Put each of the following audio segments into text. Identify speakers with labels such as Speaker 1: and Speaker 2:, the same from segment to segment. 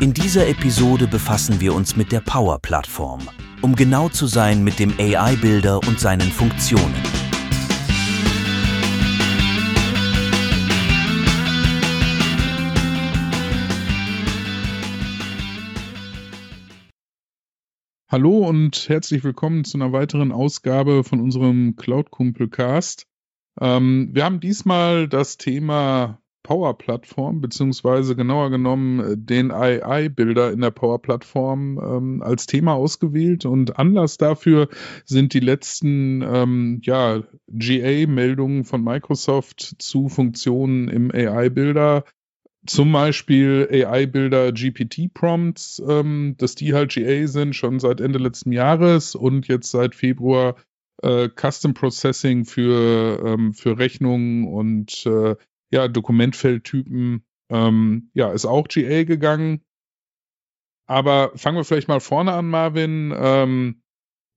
Speaker 1: In dieser Episode befassen wir uns mit der Power-Plattform, um genau zu sein mit dem AI-Builder und seinen Funktionen.
Speaker 2: Hallo und herzlich willkommen zu einer weiteren Ausgabe von unserem Cloud Kumpel Cast. Ähm, wir haben diesmal das Thema Power-Plattform, beziehungsweise genauer genommen äh, den AI-Bilder in der Power-Plattform ähm, als Thema ausgewählt. Und Anlass dafür sind die letzten ähm, ja, GA-Meldungen von Microsoft zu Funktionen im AI-Bilder. Zum Beispiel AI-Bilder GPT-Prompts, ähm, dass die halt GA sind, schon seit Ende letzten Jahres und jetzt seit Februar äh, Custom Processing für, ähm, für Rechnungen und äh, ja, Dokumentfeldtypen, ähm, ja, ist auch GA gegangen. Aber fangen wir vielleicht mal vorne an, Marvin. Ähm,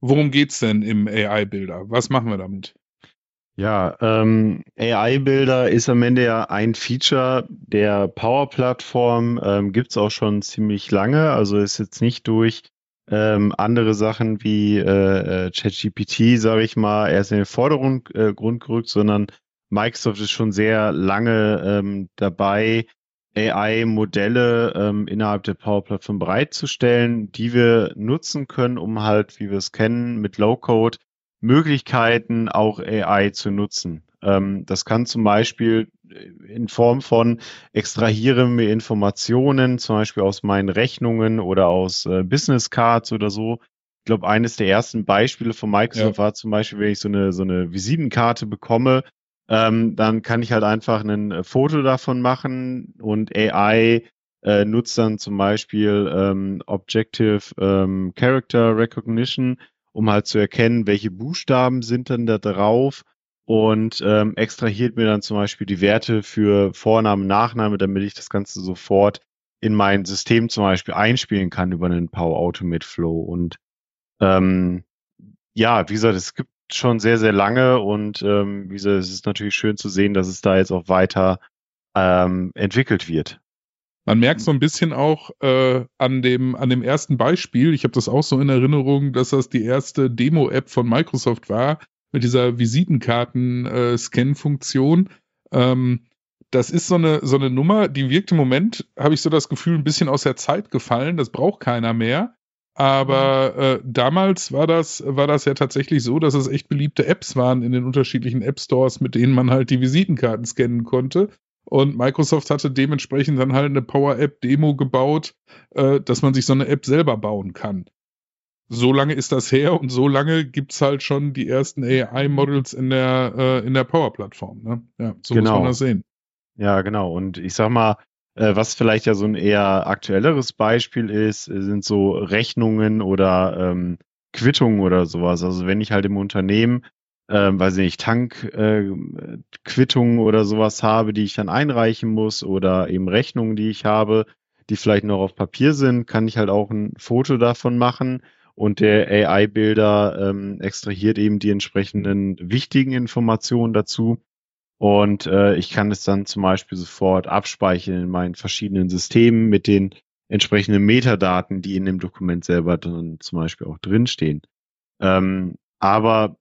Speaker 2: worum geht's denn im AI-Bilder? Was machen wir damit?
Speaker 3: Ja, ähm, AI-Bilder ist am Ende ja ein Feature der Power-Plattform, ähm, gibt auch schon ziemlich lange, also ist jetzt nicht durch ähm, andere Sachen wie äh, äh ChatGPT, sage ich mal, erst in den Vordergrund äh, gerückt, sondern Microsoft ist schon sehr lange ähm, dabei, AI-Modelle ähm, innerhalb der Power-Plattform bereitzustellen, die wir nutzen können, um halt, wie wir es kennen, mit Low-Code Möglichkeiten auch AI zu nutzen. Ähm, das kann zum Beispiel in Form von extrahiere mir Informationen, zum Beispiel aus meinen Rechnungen oder aus äh, Business Cards oder so. Ich glaube, eines der ersten Beispiele von Microsoft ja. war zum Beispiel, wenn ich so eine, so eine Visitenkarte bekomme, ähm, dann kann ich halt einfach ein äh, Foto davon machen und AI äh, nutzt dann zum Beispiel ähm, Objective ähm, Character Recognition, um halt zu erkennen, welche Buchstaben sind dann da drauf und ähm, extrahiert mir dann zum Beispiel die Werte für Vorname, Nachname, damit ich das Ganze sofort in mein System zum Beispiel einspielen kann über einen Power Automate Flow. Und ähm, ja, wie gesagt, es gibt schon sehr, sehr lange und ähm, wie gesagt, es ist natürlich schön zu sehen, dass es da jetzt auch weiter ähm, entwickelt wird.
Speaker 2: Man merkt so ein bisschen auch äh, an, dem, an dem ersten Beispiel, ich habe das auch so in Erinnerung, dass das die erste Demo-App von Microsoft war, mit dieser Visitenkarten-Scan-Funktion. Äh, ähm, das ist so eine, so eine Nummer, die wirkt im Moment, habe ich so das Gefühl, ein bisschen aus der Zeit gefallen. Das braucht keiner mehr. Aber äh, damals war das, war das ja tatsächlich so, dass es echt beliebte Apps waren in den unterschiedlichen App Stores, mit denen man halt die Visitenkarten scannen konnte. Und Microsoft hatte dementsprechend dann halt eine Power-App-Demo gebaut, äh, dass man sich so eine App selber bauen kann. So lange ist das her und so lange gibt's halt schon die ersten AI-Models in der, äh, in der Power-Plattform. Ne? Ja, so genau. muss man das sehen.
Speaker 3: Ja, genau. Und ich sag mal, was vielleicht ja so ein eher aktuelleres Beispiel ist, sind so Rechnungen oder ähm, Quittungen oder sowas. Also wenn ich halt im Unternehmen, ähm, weiß ich nicht, Tankquittungen äh, oder sowas habe, die ich dann einreichen muss oder eben Rechnungen, die ich habe, die vielleicht noch auf Papier sind, kann ich halt auch ein Foto davon machen und der AI-Bilder ähm, extrahiert eben die entsprechenden wichtigen Informationen dazu und äh, ich kann es dann zum Beispiel sofort abspeichern in meinen verschiedenen Systemen mit den entsprechenden Metadaten, die in dem Dokument selber dann zum Beispiel auch drinstehen. Ähm, aber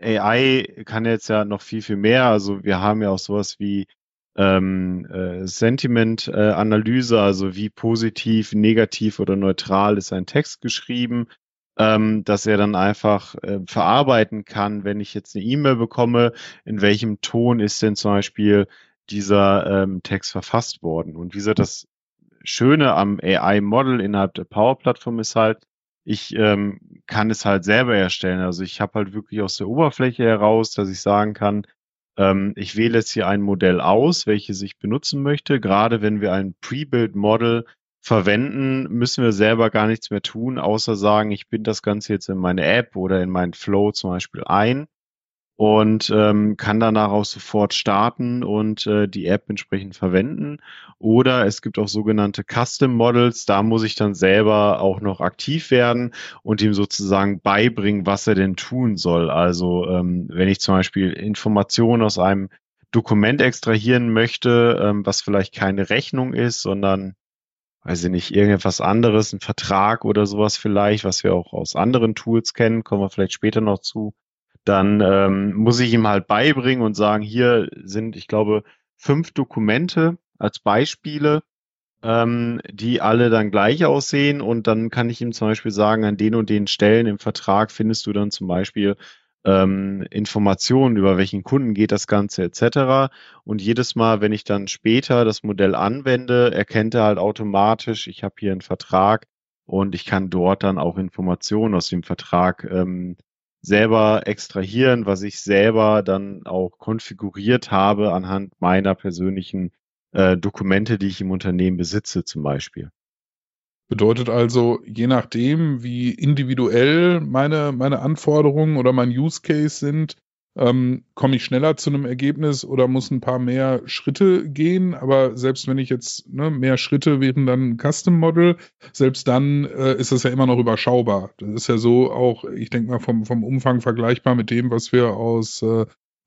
Speaker 3: AI kann jetzt ja noch viel, viel mehr. Also wir haben ja auch sowas wie ähm, äh, Sentiment-Analyse, also wie positiv, negativ oder neutral ist ein Text geschrieben ähm, dass er dann einfach äh, verarbeiten kann, wenn ich jetzt eine E-Mail bekomme, in welchem Ton ist denn zum Beispiel dieser ähm, Text verfasst worden. Und wie gesagt, das Schöne am AI-Model innerhalb der Power-Plattform ist halt, ich ähm, kann es halt selber erstellen. Also ich habe halt wirklich aus der Oberfläche heraus, dass ich sagen kann, ähm, ich wähle jetzt hier ein Modell aus, welches ich benutzen möchte. Gerade wenn wir ein Pre-Build-Model verwenden, müssen wir selber gar nichts mehr tun, außer sagen, ich binde das Ganze jetzt in meine App oder in meinen Flow zum Beispiel ein und ähm, kann danach auch sofort starten und äh, die App entsprechend verwenden. Oder es gibt auch sogenannte Custom Models, da muss ich dann selber auch noch aktiv werden und ihm sozusagen beibringen, was er denn tun soll. Also ähm, wenn ich zum Beispiel Informationen aus einem Dokument extrahieren möchte, ähm, was vielleicht keine Rechnung ist, sondern weiß ich nicht, irgendetwas anderes, ein Vertrag oder sowas vielleicht, was wir auch aus anderen Tools kennen, kommen wir vielleicht später noch zu, dann ähm, muss ich ihm halt beibringen und sagen, hier sind, ich glaube, fünf Dokumente als Beispiele, ähm, die alle dann gleich aussehen. Und dann kann ich ihm zum Beispiel sagen, an den und den Stellen im Vertrag findest du dann zum Beispiel ähm, Informationen über welchen Kunden geht das Ganze etc. Und jedes Mal, wenn ich dann später das Modell anwende, erkennt er halt automatisch, ich habe hier einen Vertrag und ich kann dort dann auch Informationen aus dem Vertrag ähm, selber extrahieren, was ich selber dann auch konfiguriert habe anhand meiner persönlichen äh, Dokumente, die ich im Unternehmen besitze zum Beispiel.
Speaker 2: Bedeutet also, je nachdem, wie individuell meine, meine Anforderungen oder mein Use Case sind, ähm, komme ich schneller zu einem Ergebnis oder muss ein paar mehr Schritte gehen. Aber selbst wenn ich jetzt ne, mehr Schritte wären dann ein Custom Model, selbst dann äh, ist das ja immer noch überschaubar. Das ist ja so auch, ich denke mal, vom, vom Umfang vergleichbar mit dem, was wir aus äh,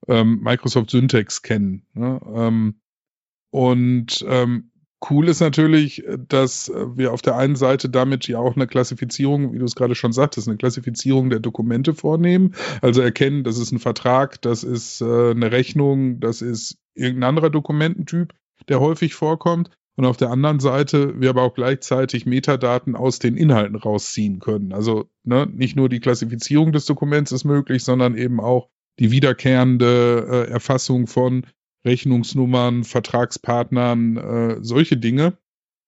Speaker 2: ähm, Microsoft Syntax kennen. Ne? Ähm, und ähm, Cool ist natürlich, dass wir auf der einen Seite damit ja auch eine Klassifizierung, wie du es gerade schon sagtest, eine Klassifizierung der Dokumente vornehmen. Also erkennen, das ist ein Vertrag, das ist äh, eine Rechnung, das ist irgendein anderer Dokumententyp, der häufig vorkommt. Und auf der anderen Seite wir aber auch gleichzeitig Metadaten aus den Inhalten rausziehen können. Also ne, nicht nur die Klassifizierung des Dokuments ist möglich, sondern eben auch die wiederkehrende äh, Erfassung von Rechnungsnummern, Vertragspartnern, äh, solche Dinge.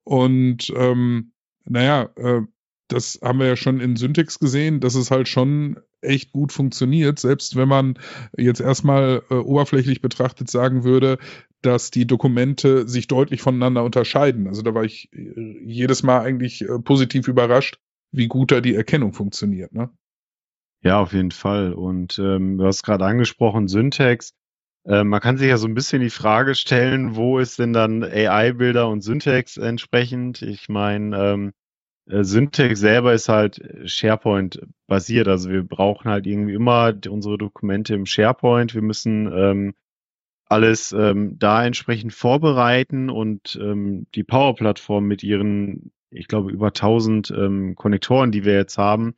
Speaker 2: Und ähm, naja, äh, das haben wir ja schon in Syntax gesehen, dass es halt schon echt gut funktioniert, selbst wenn man jetzt erstmal äh, oberflächlich betrachtet sagen würde, dass die Dokumente sich deutlich voneinander unterscheiden. Also da war ich äh, jedes Mal eigentlich äh, positiv überrascht, wie gut da die Erkennung funktioniert. Ne?
Speaker 3: Ja, auf jeden Fall. Und ähm, du hast gerade angesprochen, Syntax. Äh, man kann sich ja so ein bisschen die Frage stellen, wo ist denn dann AI-Bilder und Syntax entsprechend? Ich meine, ähm, äh, Syntax selber ist halt SharePoint basiert. Also wir brauchen halt irgendwie immer unsere Dokumente im SharePoint. Wir müssen ähm, alles ähm, da entsprechend vorbereiten und ähm, die Power-Plattform mit ihren, ich glaube, über 1000 ähm, Konnektoren, die wir jetzt haben,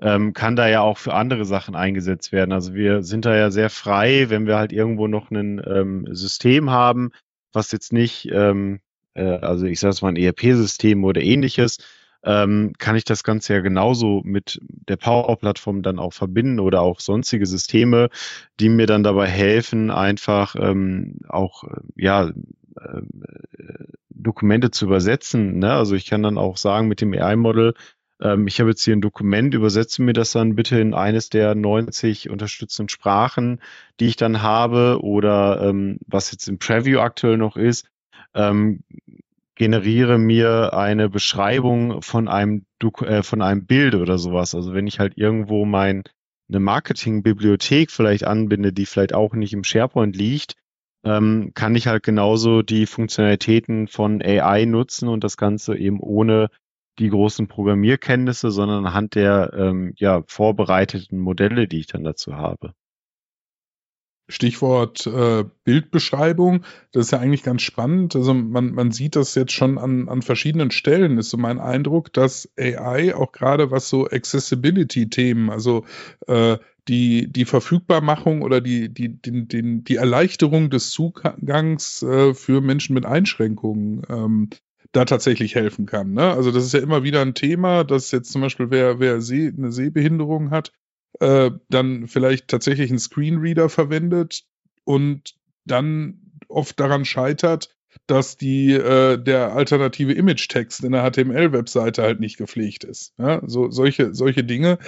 Speaker 3: ähm, kann da ja auch für andere Sachen eingesetzt werden. Also wir sind da ja sehr frei, wenn wir halt irgendwo noch ein ähm, System haben, was jetzt nicht, ähm, äh, also ich sage es mal ein ERP-System oder ähnliches, ähm, kann ich das Ganze ja genauso mit der Power-Plattform dann auch verbinden oder auch sonstige Systeme, die mir dann dabei helfen, einfach ähm, auch ja äh, Dokumente zu übersetzen. Ne? Also ich kann dann auch sagen mit dem AI-Model, ähm, ich habe jetzt hier ein Dokument, übersetze mir das dann bitte in eines der 90 unterstützenden Sprachen, die ich dann habe oder ähm, was jetzt im Preview aktuell noch ist, ähm, generiere mir eine Beschreibung von einem, äh, von einem Bild oder sowas. Also wenn ich halt irgendwo mein eine Marketingbibliothek vielleicht anbinde, die vielleicht auch nicht im SharePoint liegt, ähm, kann ich halt genauso die Funktionalitäten von AI nutzen und das Ganze eben ohne die großen Programmierkenntnisse, sondern anhand der ähm, ja, vorbereiteten Modelle, die ich dann dazu habe.
Speaker 2: Stichwort äh, Bildbeschreibung, das ist ja eigentlich ganz spannend. Also man, man sieht das jetzt schon an, an verschiedenen Stellen, ist so mein Eindruck, dass AI auch gerade was so Accessibility-Themen, also äh, die, die Verfügbarmachung oder die, die, die, die, die Erleichterung des Zugangs äh, für Menschen mit Einschränkungen ähm, da tatsächlich helfen kann. Ne? Also das ist ja immer wieder ein Thema, dass jetzt zum Beispiel wer, wer See, eine Sehbehinderung hat, äh, dann vielleicht tatsächlich einen Screenreader verwendet und dann oft daran scheitert, dass die äh, der alternative Image-Text in der HTML-Webseite halt nicht gepflegt ist. Ja? So solche solche Dinge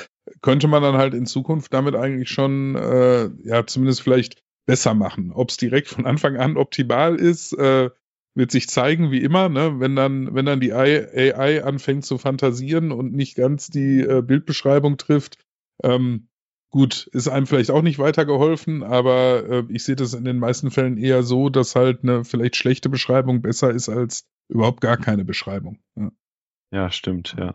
Speaker 2: könnte man dann halt in Zukunft damit eigentlich schon äh, ja zumindest vielleicht besser machen. Ob es direkt von Anfang an optimal ist, äh, wird sich zeigen, wie immer, ne? wenn, dann, wenn dann die AI anfängt zu fantasieren und nicht ganz die äh, Bildbeschreibung trifft. Ähm, gut, ist einem vielleicht auch nicht weitergeholfen, aber äh, ich sehe das in den meisten Fällen eher so, dass halt eine vielleicht schlechte Beschreibung besser ist als überhaupt gar keine Beschreibung.
Speaker 3: Ja, ja stimmt, ja.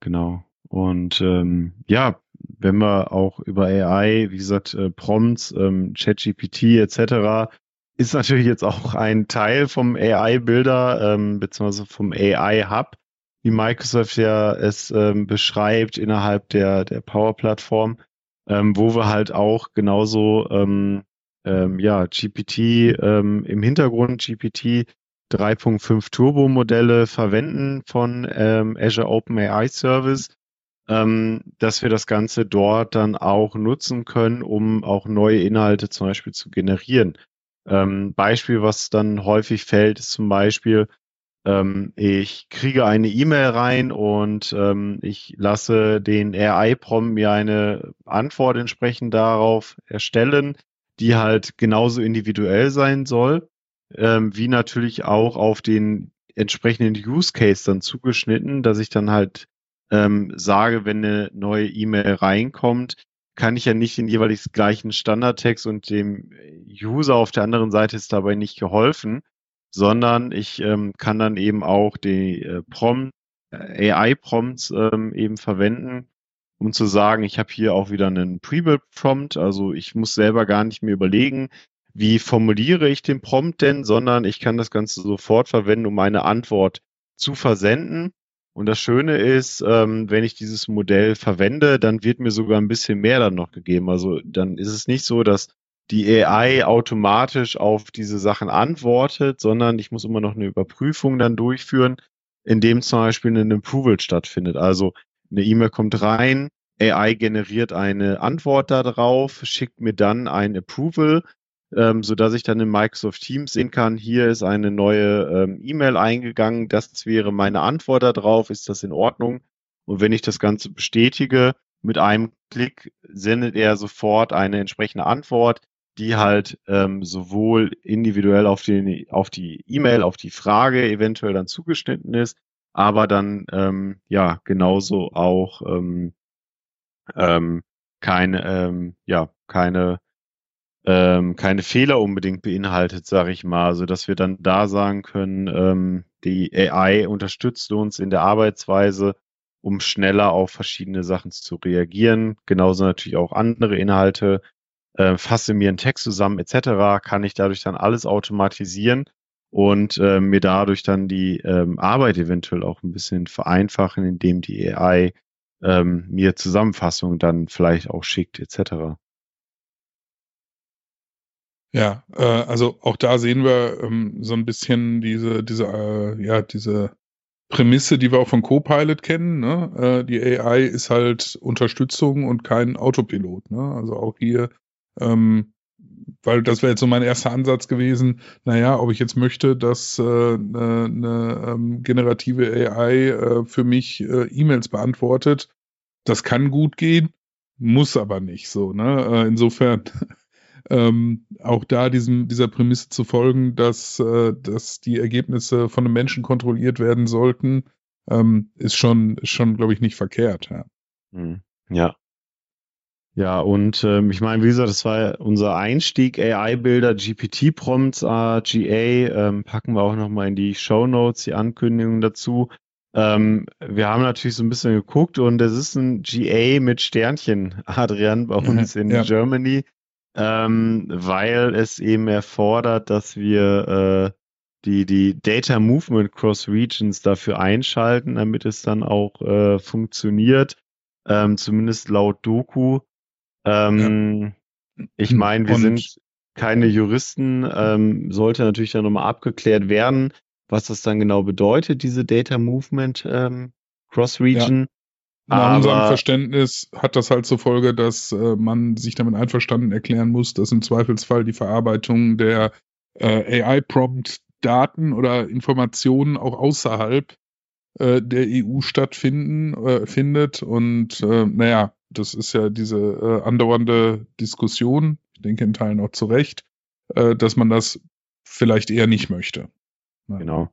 Speaker 3: Genau. Und ähm, ja, wenn wir auch über AI, wie gesagt, äh, Prompts, ähm, ChatGPT etc ist natürlich jetzt auch ein Teil vom AI-Bilder, ähm, beziehungsweise vom AI-Hub, wie Microsoft ja es ähm, beschreibt innerhalb der, der Power-Plattform, ähm, wo wir halt auch genauso ähm, ähm, ja, GPT ähm, im Hintergrund, GPT 3.5 Turbo-Modelle verwenden von ähm, Azure OpenAI Service, ähm, dass wir das Ganze dort dann auch nutzen können, um auch neue Inhalte zum Beispiel zu generieren. Ähm, Beispiel, was dann häufig fällt, ist zum Beispiel, ähm, ich kriege eine E-Mail rein und ähm, ich lasse den AI-Prompt mir eine Antwort entsprechend darauf erstellen, die halt genauso individuell sein soll, ähm, wie natürlich auch auf den entsprechenden Use Case dann zugeschnitten, dass ich dann halt ähm, sage, wenn eine neue E-Mail reinkommt, kann ich ja nicht den jeweils gleichen Standardtext und dem User auf der anderen Seite ist dabei nicht geholfen, sondern ich ähm, kann dann eben auch die äh, Prompt, äh, AI-Prompts ähm, eben verwenden, um zu sagen, ich habe hier auch wieder einen Pre-Build-Prompt, also ich muss selber gar nicht mehr überlegen, wie formuliere ich den Prompt denn, sondern ich kann das Ganze sofort verwenden, um meine Antwort zu versenden. Und das Schöne ist, ähm, wenn ich dieses Modell verwende, dann wird mir sogar ein bisschen mehr dann noch gegeben. Also dann ist es nicht so, dass die AI automatisch auf diese Sachen antwortet, sondern ich muss immer noch eine Überprüfung dann durchführen, indem zum Beispiel ein Approval stattfindet. Also eine E-Mail kommt rein, AI generiert eine Antwort darauf, schickt mir dann ein Approval, ähm, so dass ich dann in Microsoft Teams sehen kann, hier ist eine neue ähm, E-Mail eingegangen, das wäre meine Antwort darauf, ist das in Ordnung? Und wenn ich das Ganze bestätige, mit einem Klick sendet er sofort eine entsprechende Antwort, die halt ähm, sowohl individuell auf, den, auf die E-Mail, auf die Frage eventuell dann zugeschnitten ist, aber dann ähm, ja genauso auch ähm, ähm, keine, ähm, ja, keine, ähm, keine Fehler unbedingt beinhaltet, sage ich mal, so dass wir dann da sagen können, ähm, die AI unterstützt uns in der Arbeitsweise, um schneller auf verschiedene Sachen zu reagieren. Genauso natürlich auch andere Inhalte, äh, fasse mir einen Text zusammen etc., kann ich dadurch dann alles automatisieren und äh, mir dadurch dann die ähm, Arbeit eventuell auch ein bisschen vereinfachen, indem die AI ähm, mir Zusammenfassungen dann vielleicht auch schickt etc.
Speaker 2: Ja, äh, also auch da sehen wir ähm, so ein bisschen diese, diese, äh, ja, diese Prämisse, die wir auch von Copilot kennen. Ne? Äh, die AI ist halt Unterstützung und kein Autopilot. Ne? Also auch hier ähm, weil das wäre jetzt so mein erster Ansatz gewesen, naja, ob ich jetzt möchte, dass äh, eine, eine ähm, generative AI äh, für mich äh, E-Mails beantwortet, das kann gut gehen, muss aber nicht so. Ne? Äh, insofern ähm, auch da diesem, dieser Prämisse zu folgen, dass, äh, dass die Ergebnisse von einem Menschen kontrolliert werden sollten, ähm, ist schon, ist schon, glaube ich, nicht verkehrt. Ja.
Speaker 3: Hm. Ja, ja, und ähm, ich meine, wie gesagt, das war unser Einstieg, AI-Bilder, GPT-Prompts, äh, GA, ähm, packen wir auch nochmal in die Show Notes, die Ankündigung dazu. Ähm, wir haben natürlich so ein bisschen geguckt und es ist ein GA mit Sternchen, Adrian, bei uns in ja. Germany, ähm, weil es eben erfordert, dass wir äh, die, die Data Movement Cross Regions dafür einschalten, damit es dann auch äh, funktioniert, ähm, zumindest laut Doku. Ähm, ja. Ich meine, wir Und, sind keine Juristen, ähm, sollte natürlich dann nochmal abgeklärt werden, was das dann genau bedeutet, diese Data Movement ähm, Cross-Region. Ja.
Speaker 2: Nach unserem Verständnis hat das halt zur Folge, dass äh, man sich damit einverstanden erklären muss, dass im Zweifelsfall die Verarbeitung der äh, AI-Prompt-Daten oder Informationen auch außerhalb äh, der EU stattfinden äh, findet. Und äh, naja, das ist ja diese äh, andauernde Diskussion, ich denke in Teilen auch zu Recht, dass man das vielleicht eher nicht möchte.
Speaker 3: Genau.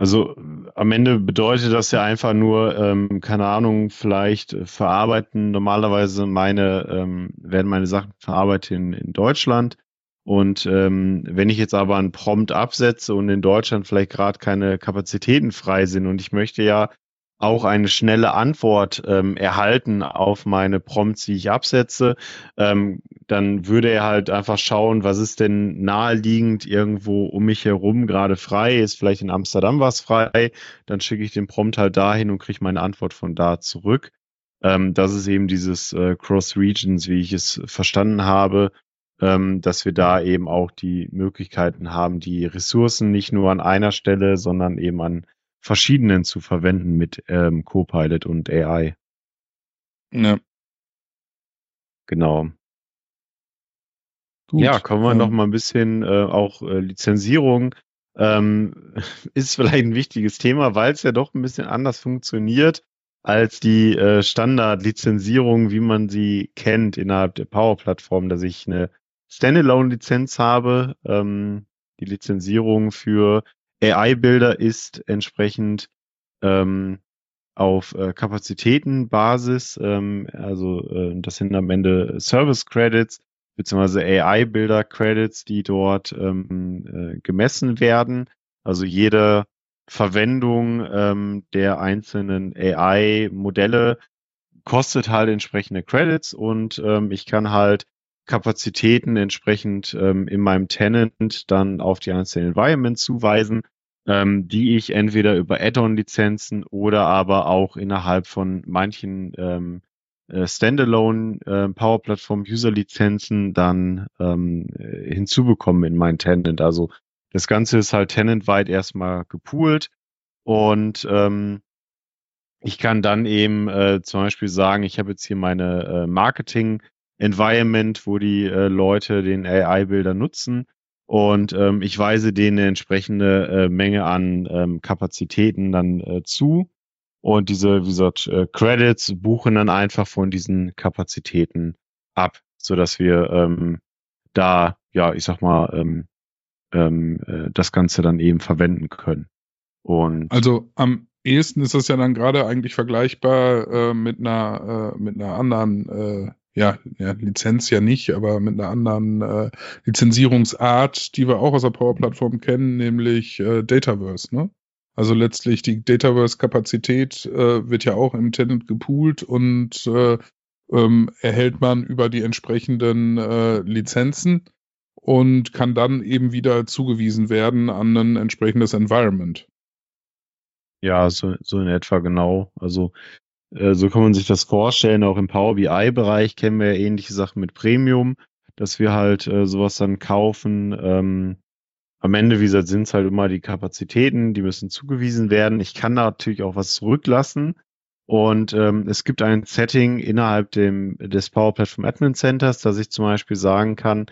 Speaker 3: Also am Ende bedeutet das ja einfach nur, ähm, keine Ahnung, vielleicht verarbeiten normalerweise meine, ähm, werden meine Sachen verarbeitet in, in Deutschland. Und ähm, wenn ich jetzt aber einen Prompt absetze und in Deutschland vielleicht gerade keine Kapazitäten frei sind und ich möchte ja auch eine schnelle Antwort ähm, erhalten auf meine Prompts, die ich absetze, ähm, dann würde er halt einfach schauen, was ist denn naheliegend irgendwo um mich herum gerade frei, ist vielleicht in Amsterdam was frei, dann schicke ich den Prompt halt dahin und kriege meine Antwort von da zurück. Ähm, das ist eben dieses äh, Cross Regions, wie ich es verstanden habe, ähm, dass wir da eben auch die Möglichkeiten haben, die Ressourcen nicht nur an einer Stelle, sondern eben an verschiedenen zu verwenden mit ähm, Copilot und AI. Ja. Genau. Gut, ja, kommen wir ähm, noch mal ein bisschen äh, auch äh, Lizenzierung. Ähm, ist vielleicht ein wichtiges Thema, weil es ja doch ein bisschen anders funktioniert als die äh, Standard-Lizenzierung, wie man sie kennt innerhalb der Power-Plattform, dass ich eine Standalone-Lizenz habe. Ähm, die Lizenzierung für AI-Bilder ist entsprechend ähm, auf äh, Kapazitätenbasis, ähm, also äh, das sind am Ende Service Credits beziehungsweise AI-Bilder Credits, die dort ähm, äh, gemessen werden. Also jede Verwendung ähm, der einzelnen AI-Modelle kostet halt entsprechende Credits und ähm, ich kann halt Kapazitäten entsprechend ähm, in meinem Tenant dann auf die einzelnen Environments zuweisen, ähm, die ich entweder über Add-on-Lizenzen oder aber auch innerhalb von manchen ähm, äh, Standalone äh, Power Platform User Lizenzen dann ähm, äh, hinzubekommen in mein Tenant. Also das Ganze ist halt tenantweit erstmal gepoolt und ähm, ich kann dann eben äh, zum Beispiel sagen, ich habe jetzt hier meine äh, Marketing Environment, wo die äh, Leute den AI-Bilder nutzen. Und ähm, ich weise denen eine entsprechende äh, Menge an ähm, Kapazitäten dann äh, zu. Und diese, wie gesagt, äh, Credits buchen dann einfach von diesen Kapazitäten ab, so dass wir ähm, da, ja, ich sag mal, ähm, ähm, äh, das Ganze dann eben verwenden können.
Speaker 2: Und also am ehesten ist das ja dann gerade eigentlich vergleichbar äh, mit einer äh, mit einer anderen äh, ja, ja, Lizenz ja nicht, aber mit einer anderen äh, Lizenzierungsart, die wir auch aus der Power-Plattform kennen, nämlich äh, Dataverse. Ne? Also letztlich die Dataverse-Kapazität äh, wird ja auch im Tenant gepoolt und äh, ähm, erhält man über die entsprechenden äh, Lizenzen und kann dann eben wieder zugewiesen werden an ein entsprechendes Environment.
Speaker 3: Ja, so, so in etwa genau. Also so kann man sich das vorstellen. Auch im Power BI-Bereich kennen wir ja ähnliche Sachen mit Premium, dass wir halt äh, sowas dann kaufen. Ähm, am Ende, wie gesagt, sind es halt immer die Kapazitäten, die müssen zugewiesen werden. Ich kann da natürlich auch was zurücklassen. Und ähm, es gibt ein Setting innerhalb dem, des Power Platform Admin Centers, dass ich zum Beispiel sagen kann,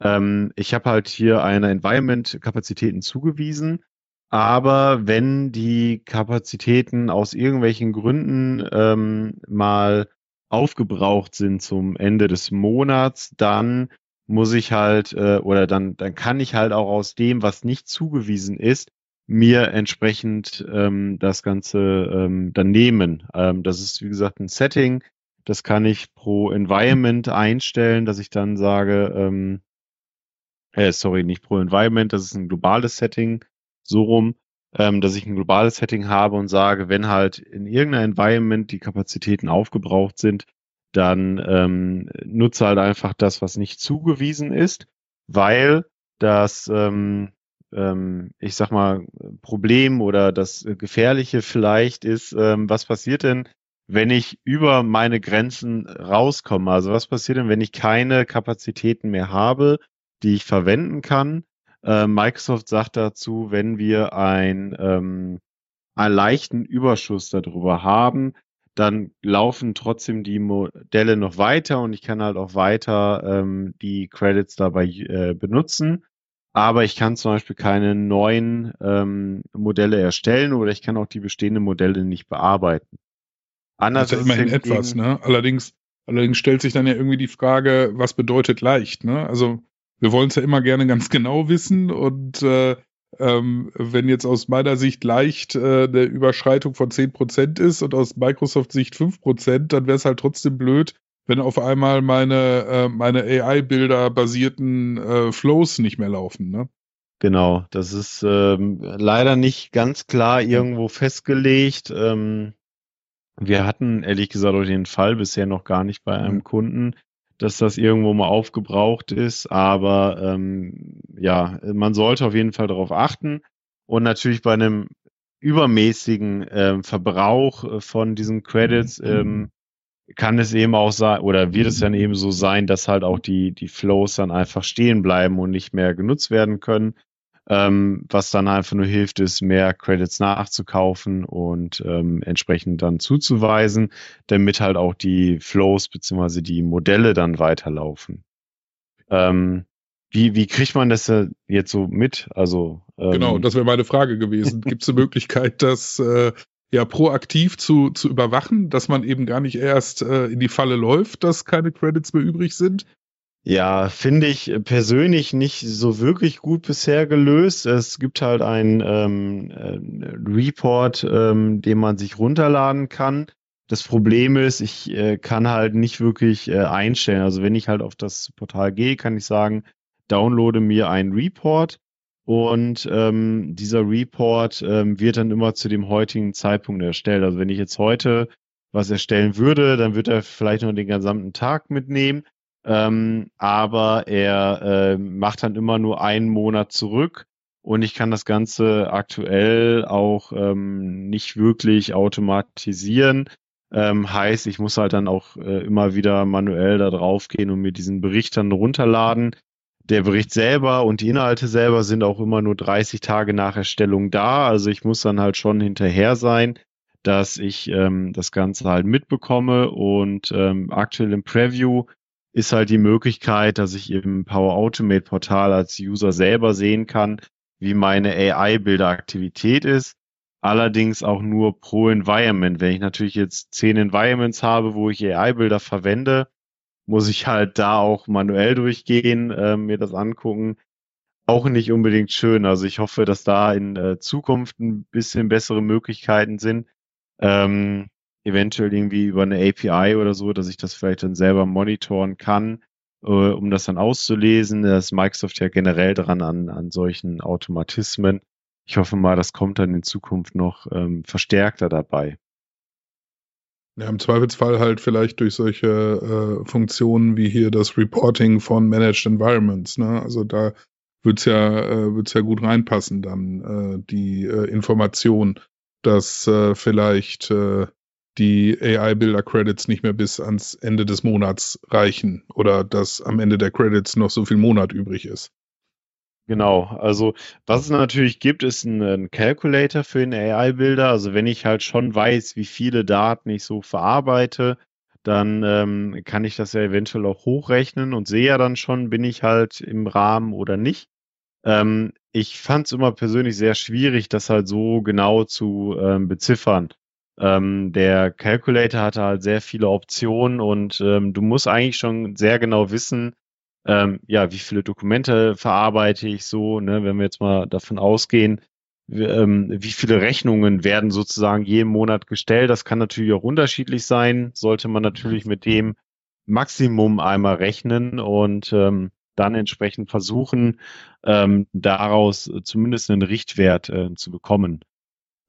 Speaker 3: ähm, ich habe halt hier eine Environment-Kapazitäten zugewiesen aber wenn die Kapazitäten aus irgendwelchen Gründen ähm, mal aufgebraucht sind zum Ende des Monats, dann muss ich halt äh, oder dann dann kann ich halt auch aus dem, was nicht zugewiesen ist, mir entsprechend ähm, das Ganze ähm, dann nehmen. Ähm, das ist wie gesagt ein Setting, das kann ich pro Environment einstellen, dass ich dann sage, ähm, äh, sorry, nicht pro Environment, das ist ein globales Setting so rum, ähm, dass ich ein globales Setting habe und sage, wenn halt in irgendeiner Environment die Kapazitäten aufgebraucht sind, dann ähm, nutze halt einfach das, was nicht zugewiesen ist, weil das, ähm, ähm, ich sag mal, Problem oder das Gefährliche vielleicht ist, ähm, was passiert denn, wenn ich über meine Grenzen rauskomme? Also was passiert denn, wenn ich keine Kapazitäten mehr habe, die ich verwenden kann? Äh, Microsoft sagt dazu, wenn wir ein, ähm, einen leichten Überschuss darüber haben, dann laufen trotzdem die Modelle noch weiter und ich kann halt auch weiter ähm, die Credits dabei äh, benutzen. Aber ich kann zum Beispiel keine neuen ähm, Modelle erstellen oder ich kann auch die bestehenden Modelle nicht bearbeiten.
Speaker 2: Anders das ist ja immerhin etwas, ne? Allerdings, allerdings stellt sich dann ja irgendwie die Frage, was bedeutet leicht, ne? Also wir wollen es ja immer gerne ganz genau wissen und äh, ähm, wenn jetzt aus meiner Sicht leicht äh, eine Überschreitung von 10% ist und aus Microsoft Sicht 5%, dann wäre es halt trotzdem blöd, wenn auf einmal meine, äh, meine AI-Bilder basierten äh, Flows nicht mehr laufen. Ne?
Speaker 3: Genau, das ist ähm, leider nicht ganz klar irgendwo festgelegt. Ähm, wir hatten ehrlich gesagt auch den Fall bisher noch gar nicht bei einem Kunden, dass das irgendwo mal aufgebraucht ist. Aber ähm, ja, man sollte auf jeden Fall darauf achten. Und natürlich bei einem übermäßigen ähm, Verbrauch äh, von diesen Credits ähm, kann es eben auch sein, oder wird es dann eben so sein, dass halt auch die, die Flows dann einfach stehen bleiben und nicht mehr genutzt werden können. Ähm, was dann einfach nur hilft, ist, mehr Credits nachzukaufen und ähm, entsprechend dann zuzuweisen, damit halt auch die Flows beziehungsweise die Modelle dann weiterlaufen. Ähm, wie, wie kriegt man das jetzt so mit? Also
Speaker 2: ähm, genau, das wäre meine Frage gewesen. Gibt es eine Möglichkeit, das äh, ja proaktiv zu, zu überwachen, dass man eben gar nicht erst äh, in die Falle läuft, dass keine Credits mehr übrig sind?
Speaker 3: Ja, finde ich persönlich nicht so wirklich gut bisher gelöst. Es gibt halt einen ähm, äh, Report, ähm, den man sich runterladen kann. Das Problem ist, ich äh, kann halt nicht wirklich äh, einstellen. Also wenn ich halt auf das Portal gehe, kann ich sagen, downloade mir einen Report und ähm, dieser Report ähm, wird dann immer zu dem heutigen Zeitpunkt erstellt. Also wenn ich jetzt heute was erstellen würde, dann wird er vielleicht noch den gesamten Tag mitnehmen ähm, aber er äh, macht dann immer nur einen Monat zurück und ich kann das Ganze aktuell auch ähm, nicht wirklich automatisieren. Ähm, heißt, ich muss halt dann auch äh, immer wieder manuell da drauf gehen und mir diesen Bericht dann runterladen. Der Bericht selber und die Inhalte selber sind auch immer nur 30 Tage nach Erstellung da. Also ich muss dann halt schon hinterher sein, dass ich ähm, das Ganze halt mitbekomme und ähm, aktuell im Preview ist halt die Möglichkeit, dass ich im Power Automate Portal als User selber sehen kann, wie meine AI-Bilderaktivität ist. Allerdings auch nur pro Environment. Wenn ich natürlich jetzt zehn Environments habe, wo ich AI-Bilder verwende, muss ich halt da auch manuell durchgehen, äh, mir das angucken. Auch nicht unbedingt schön. Also ich hoffe, dass da in äh, Zukunft ein bisschen bessere Möglichkeiten sind. Ähm, eventuell irgendwie über eine API oder so, dass ich das vielleicht dann selber monitoren kann, äh, um das dann auszulesen. Da ist Microsoft ja generell dran an, an solchen Automatismen. Ich hoffe mal, das kommt dann in Zukunft noch ähm, verstärkter dabei.
Speaker 2: Ja, im Zweifelsfall halt vielleicht durch solche äh, Funktionen wie hier das Reporting von Managed Environments. Ne? Also da wird's ja, äh, ja gut reinpassen, dann äh, die äh, Information, dass äh, vielleicht äh, die AI-Bilder-Credits nicht mehr bis ans Ende des Monats reichen oder dass am Ende der Credits noch so viel Monat übrig ist.
Speaker 3: Genau, also was es natürlich gibt, ist ein, ein Calculator für den AI-Bilder. Also wenn ich halt schon weiß, wie viele Daten ich so verarbeite, dann ähm, kann ich das ja eventuell auch hochrechnen und sehe ja dann schon, bin ich halt im Rahmen oder nicht. Ähm, ich fand es immer persönlich sehr schwierig, das halt so genau zu ähm, beziffern. Ähm, der Calculator hatte halt sehr viele Optionen und ähm, du musst eigentlich schon sehr genau wissen, ähm, ja, wie viele Dokumente verarbeite ich so, ne, wenn wir jetzt mal davon ausgehen, wie, ähm, wie viele Rechnungen werden sozusagen jeden Monat gestellt. Das kann natürlich auch unterschiedlich sein, sollte man natürlich mit dem Maximum einmal rechnen und ähm, dann entsprechend versuchen, ähm, daraus zumindest einen Richtwert äh, zu bekommen.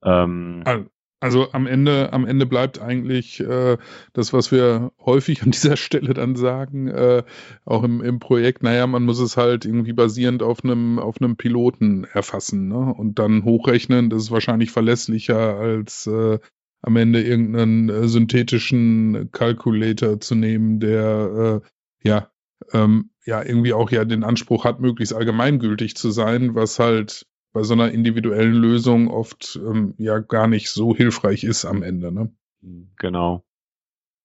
Speaker 2: Ähm, also am Ende, am Ende bleibt eigentlich äh, das, was wir häufig an dieser Stelle dann sagen, äh, auch im, im Projekt, naja, man muss es halt irgendwie basierend auf einem, auf einem Piloten erfassen, ne? Und dann hochrechnen, das ist wahrscheinlich verlässlicher als äh, am Ende irgendeinen äh, synthetischen Calculator zu nehmen, der äh, ja, ähm, ja irgendwie auch ja den Anspruch hat, möglichst allgemeingültig zu sein, was halt bei so einer individuellen Lösung oft ähm, ja gar nicht so hilfreich ist am Ende. Ne?
Speaker 3: Genau.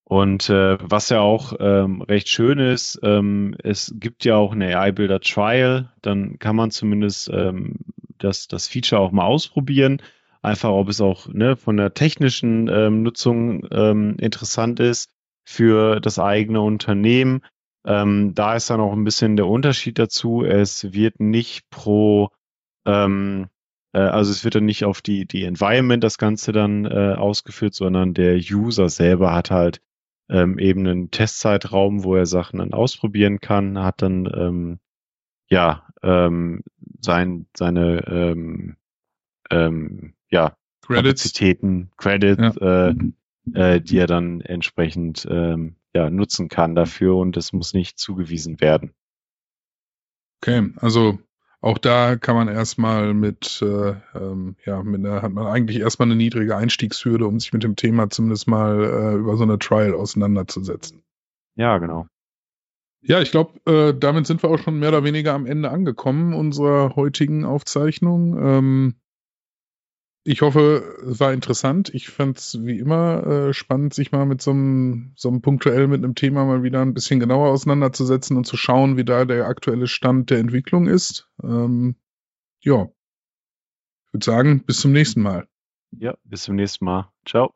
Speaker 3: Und äh, was ja auch ähm, recht schön ist, ähm, es gibt ja auch eine AI-Builder Trial, dann kann man zumindest ähm, das, das Feature auch mal ausprobieren. Einfach, ob es auch ne, von der technischen ähm, Nutzung ähm, interessant ist für das eigene Unternehmen. Ähm, da ist dann auch ein bisschen der Unterschied dazu. Es wird nicht pro ähm, äh, also es wird dann nicht auf die, die Environment das Ganze dann äh, ausgeführt, sondern der User selber hat halt ähm, eben einen Testzeitraum, wo er Sachen dann ausprobieren kann, hat dann ähm, ja ähm, sein, seine ähm, ähm, ja, Credits. Kapazitäten, Credits, ja. äh, äh, die er dann entsprechend ähm, ja, nutzen kann dafür und es muss nicht zugewiesen werden.
Speaker 2: Okay, also auch da kann man erstmal mit, äh, ähm, ja, mit einer, hat man eigentlich erstmal eine niedrige Einstiegshürde, um sich mit dem Thema zumindest mal äh, über so eine Trial auseinanderzusetzen.
Speaker 3: Ja, genau.
Speaker 2: Ja, ich glaube, äh, damit sind wir auch schon mehr oder weniger am Ende angekommen unserer heutigen Aufzeichnung. Ähm, ich hoffe, es war interessant. Ich fand es wie immer äh, spannend, sich mal mit so einem, so einem punktuell mit einem Thema mal wieder ein bisschen genauer auseinanderzusetzen und zu schauen, wie da der aktuelle Stand der Entwicklung ist. Ähm, ja, ich würde sagen, bis zum nächsten Mal.
Speaker 3: Ja, bis zum nächsten Mal. Ciao.